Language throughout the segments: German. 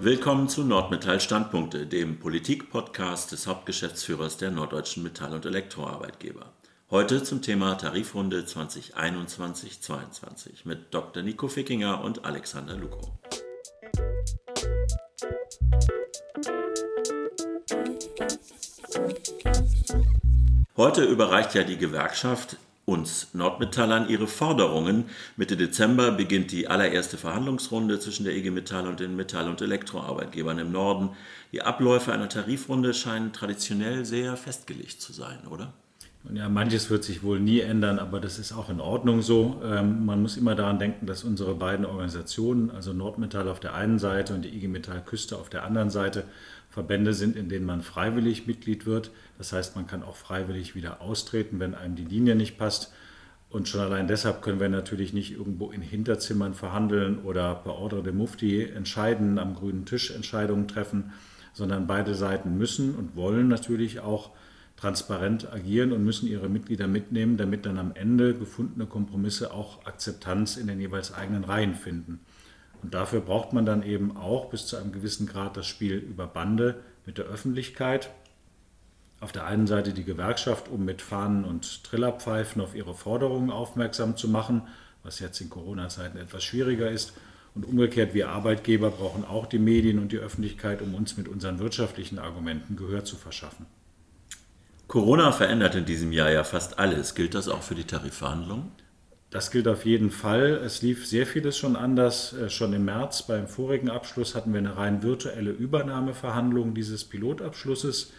Willkommen zu Nordmetall Standpunkte, dem Politik-Podcast des Hauptgeschäftsführers der Norddeutschen Metall- und Elektroarbeitgeber. Heute zum Thema Tarifrunde 2021-22 mit Dr. Nico Fickinger und Alexander Luko. Heute überreicht ja die Gewerkschaft uns Nordmetallern ihre Forderungen. Mitte Dezember beginnt die allererste Verhandlungsrunde zwischen der IG Metall und den Metall- und Elektroarbeitgebern im Norden. Die Abläufe einer Tarifrunde scheinen traditionell sehr festgelegt zu sein, oder? Ja, manches wird sich wohl nie ändern, aber das ist auch in Ordnung so. Ähm, man muss immer daran denken, dass unsere beiden Organisationen, also Nordmetall auf der einen Seite und die IG Metall Küste auf der anderen Seite, Verbände sind, in denen man freiwillig Mitglied wird. Das heißt, man kann auch freiwillig wieder austreten, wenn einem die Linie nicht passt. Und schon allein deshalb können wir natürlich nicht irgendwo in Hinterzimmern verhandeln oder per Ordre de Mufti entscheiden, am grünen Tisch Entscheidungen treffen, sondern beide Seiten müssen und wollen natürlich auch transparent agieren und müssen ihre Mitglieder mitnehmen, damit dann am Ende gefundene Kompromisse auch Akzeptanz in den jeweils eigenen Reihen finden. Und dafür braucht man dann eben auch bis zu einem gewissen Grad das Spiel über Bande mit der Öffentlichkeit. Auf der einen Seite die Gewerkschaft, um mit Fahnen und Trillerpfeifen auf ihre Forderungen aufmerksam zu machen, was jetzt in Corona-Zeiten etwas schwieriger ist. Und umgekehrt, wir Arbeitgeber brauchen auch die Medien und die Öffentlichkeit, um uns mit unseren wirtschaftlichen Argumenten Gehör zu verschaffen. Corona verändert in diesem Jahr ja fast alles. Gilt das auch für die Tarifverhandlungen? Das gilt auf jeden Fall. Es lief sehr vieles schon anders. Äh, schon im März beim vorigen Abschluss hatten wir eine rein virtuelle Übernahmeverhandlung dieses Pilotabschlusses.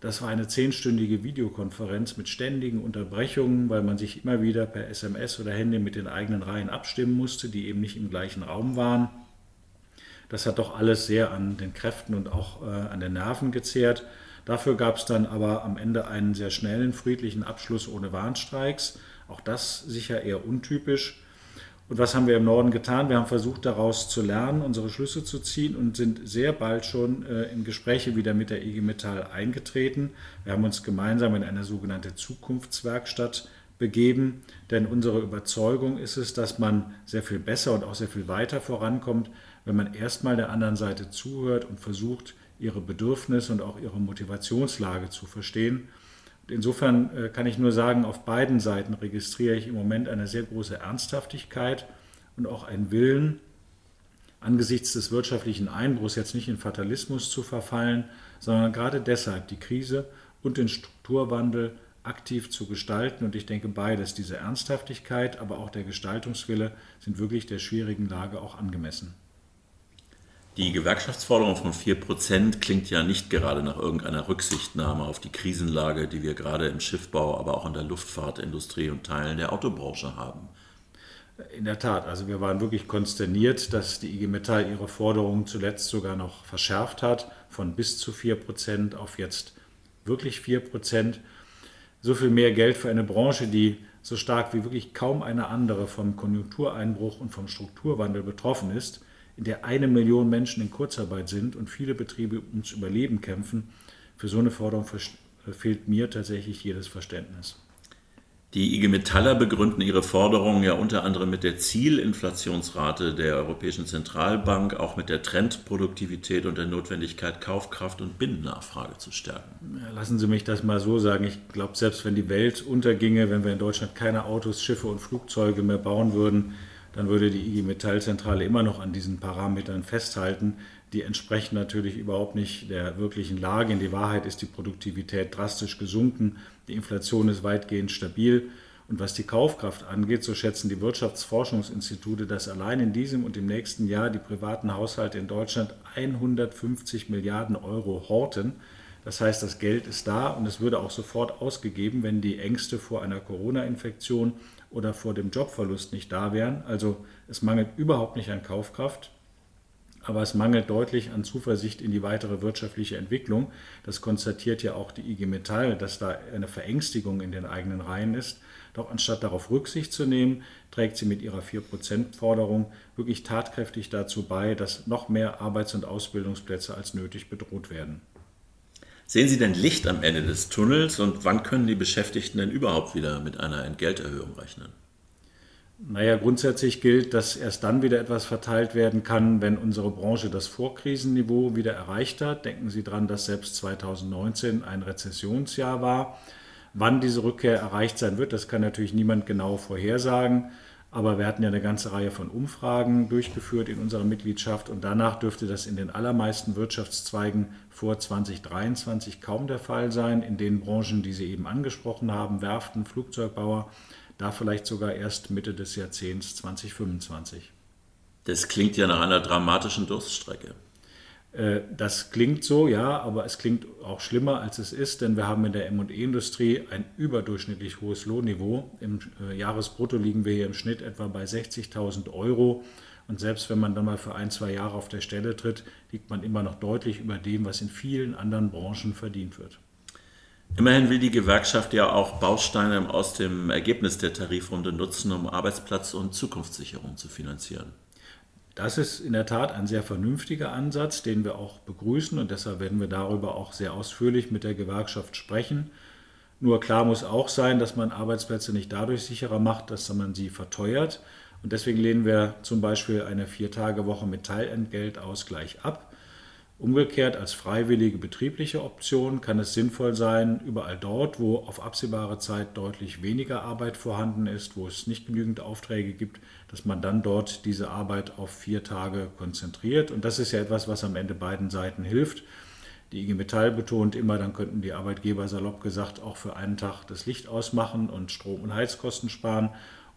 Das war eine zehnstündige Videokonferenz mit ständigen Unterbrechungen, weil man sich immer wieder per SMS oder Handy mit den eigenen Reihen abstimmen musste, die eben nicht im gleichen Raum waren. Das hat doch alles sehr an den Kräften und auch äh, an den Nerven gezehrt. Dafür gab es dann aber am Ende einen sehr schnellen, friedlichen Abschluss ohne Warnstreiks. Auch das sicher eher untypisch. Und was haben wir im Norden getan? Wir haben versucht, daraus zu lernen, unsere Schlüsse zu ziehen und sind sehr bald schon äh, in Gespräche wieder mit der IG Metall eingetreten. Wir haben uns gemeinsam in eine sogenannte Zukunftswerkstatt begeben, denn unsere Überzeugung ist es, dass man sehr viel besser und auch sehr viel weiter vorankommt, wenn man erstmal der anderen Seite zuhört und versucht, ihre Bedürfnisse und auch ihre Motivationslage zu verstehen. Insofern äh, kann ich nur sagen, auf beiden Seiten registriere ich im Moment eine sehr große Ernsthaftigkeit und auch einen Willen, angesichts des wirtschaftlichen Einbruchs jetzt nicht in Fatalismus zu verfallen, sondern gerade deshalb die Krise und den Strukturwandel aktiv zu gestalten. Und ich denke beides, diese Ernsthaftigkeit, aber auch der Gestaltungswille sind wirklich der schwierigen Lage auch angemessen. Die Gewerkschaftsforderung von 4% klingt ja nicht gerade nach irgendeiner Rücksichtnahme auf die Krisenlage, die wir gerade im Schiffbau, aber auch in der Luftfahrtindustrie und Teilen der Autobranche haben. In der Tat, also wir waren wirklich konsterniert, dass die IG Metall ihre Forderungen zuletzt sogar noch verschärft hat, von bis zu 4% auf jetzt wirklich 4%. So viel mehr Geld für eine Branche, die so stark wie wirklich kaum eine andere vom Konjunktureinbruch und vom Strukturwandel betroffen ist in der eine Million Menschen in Kurzarbeit sind und viele Betriebe ums Überleben kämpfen, für so eine Forderung fehlt mir tatsächlich jedes Verständnis. Die IG Metaller begründen ihre Forderungen ja unter anderem mit der Zielinflationsrate der Europäischen Zentralbank, auch mit der Trendproduktivität und der Notwendigkeit, Kaufkraft und Binnennachfrage zu stärken. lassen Sie mich das mal so sagen. Ich glaube, selbst wenn die Welt unterginge, wenn wir in Deutschland keine Autos, Schiffe und Flugzeuge mehr bauen würden, dann würde die IG Metallzentrale immer noch an diesen Parametern festhalten. Die entsprechen natürlich überhaupt nicht der wirklichen Lage. In die Wahrheit ist die Produktivität drastisch gesunken, die Inflation ist weitgehend stabil. Und was die Kaufkraft angeht, so schätzen die Wirtschaftsforschungsinstitute, dass allein in diesem und im nächsten Jahr die privaten Haushalte in Deutschland 150 Milliarden Euro horten. Das heißt, das Geld ist da und es würde auch sofort ausgegeben, wenn die Ängste vor einer Corona-Infektion oder vor dem Jobverlust nicht da wären. Also es mangelt überhaupt nicht an Kaufkraft, aber es mangelt deutlich an Zuversicht in die weitere wirtschaftliche Entwicklung. Das konstatiert ja auch die IG Metall, dass da eine Verängstigung in den eigenen Reihen ist. Doch anstatt darauf Rücksicht zu nehmen, trägt sie mit ihrer 4%-Forderung wirklich tatkräftig dazu bei, dass noch mehr Arbeits- und Ausbildungsplätze als nötig bedroht werden. Sehen Sie denn Licht am Ende des Tunnels und wann können die Beschäftigten denn überhaupt wieder mit einer Entgelterhöhung rechnen? Naja, grundsätzlich gilt, dass erst dann wieder etwas verteilt werden kann, wenn unsere Branche das Vorkrisenniveau wieder erreicht hat. Denken Sie daran, dass selbst 2019 ein Rezessionsjahr war. Wann diese Rückkehr erreicht sein wird, das kann natürlich niemand genau vorhersagen. Aber wir hatten ja eine ganze Reihe von Umfragen durchgeführt in unserer Mitgliedschaft und danach dürfte das in den allermeisten Wirtschaftszweigen vor 2023 kaum der Fall sein. In den Branchen, die Sie eben angesprochen haben, Werften, Flugzeugbauer, da vielleicht sogar erst Mitte des Jahrzehnts 2025. Das klingt ja nach einer dramatischen Durststrecke. Äh, das klingt so, ja, aber es klingt auch schlimmer, als es ist, denn wir haben in der ME-Industrie ein überdurchschnittlich hohes Lohnniveau. Im äh, Jahresbrutto liegen wir hier im Schnitt etwa bei 60.000 Euro. Und selbst wenn man dann mal für ein, zwei Jahre auf der Stelle tritt, liegt man immer noch deutlich über dem, was in vielen anderen Branchen verdient wird. Immerhin will die Gewerkschaft ja auch Bausteine aus dem Ergebnis der Tarifrunde nutzen, um Arbeitsplatz- und Zukunftssicherung zu finanzieren. Das ist in der Tat ein sehr vernünftiger Ansatz, den wir auch begrüßen und deshalb werden wir darüber auch sehr ausführlich mit der Gewerkschaft sprechen. Nur klar muss auch sein, dass man Arbeitsplätze nicht dadurch sicherer macht, dass man sie verteuert. Und deswegen lehnen wir zum Beispiel eine Viertagewoche mit Teilentgeltausgleich ab. Umgekehrt als freiwillige betriebliche Option kann es sinnvoll sein, überall dort, wo auf absehbare Zeit deutlich weniger Arbeit vorhanden ist, wo es nicht genügend Aufträge gibt, dass man dann dort diese Arbeit auf vier Tage konzentriert. Und das ist ja etwas, was am Ende beiden Seiten hilft. Die IG Metall betont immer, dann könnten die Arbeitgeber salopp gesagt auch für einen Tag das Licht ausmachen und Strom- und Heizkosten sparen.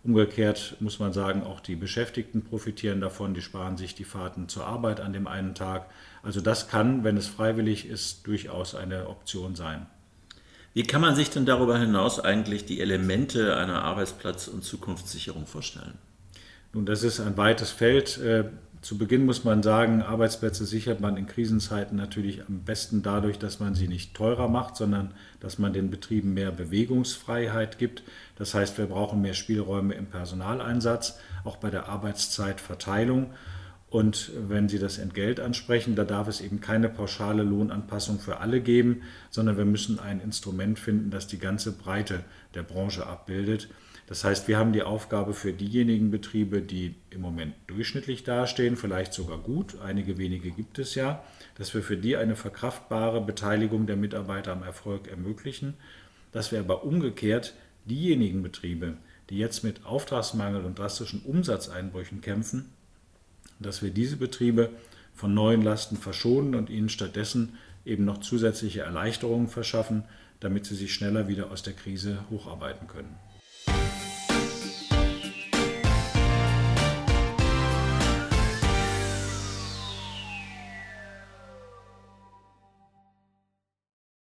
Umgekehrt muss man sagen, auch die Beschäftigten profitieren davon, die sparen sich die Fahrten zur Arbeit an dem einen Tag. Also das kann, wenn es freiwillig ist, durchaus eine Option sein. Wie kann man sich denn darüber hinaus eigentlich die Elemente einer Arbeitsplatz- und Zukunftssicherung vorstellen? Nun, das ist ein weites Feld. Zu Beginn muss man sagen, Arbeitsplätze sichert man in Krisenzeiten natürlich am besten dadurch, dass man sie nicht teurer macht, sondern dass man den Betrieben mehr Bewegungsfreiheit gibt. Das heißt, wir brauchen mehr Spielräume im Personaleinsatz, auch bei der Arbeitszeitverteilung. Und wenn Sie das Entgelt ansprechen, da darf es eben keine pauschale Lohnanpassung für alle geben, sondern wir müssen ein Instrument finden, das die ganze Breite der Branche abbildet. Das heißt, wir haben die Aufgabe für diejenigen Betriebe, die im Moment durchschnittlich dastehen, vielleicht sogar gut, einige wenige gibt es ja, dass wir für die eine verkraftbare Beteiligung der Mitarbeiter am Erfolg ermöglichen, dass wir aber umgekehrt diejenigen Betriebe, die jetzt mit Auftragsmangel und drastischen Umsatzeinbrüchen kämpfen, dass wir diese Betriebe von neuen Lasten verschonen und ihnen stattdessen eben noch zusätzliche Erleichterungen verschaffen, damit sie sich schneller wieder aus der Krise hocharbeiten können.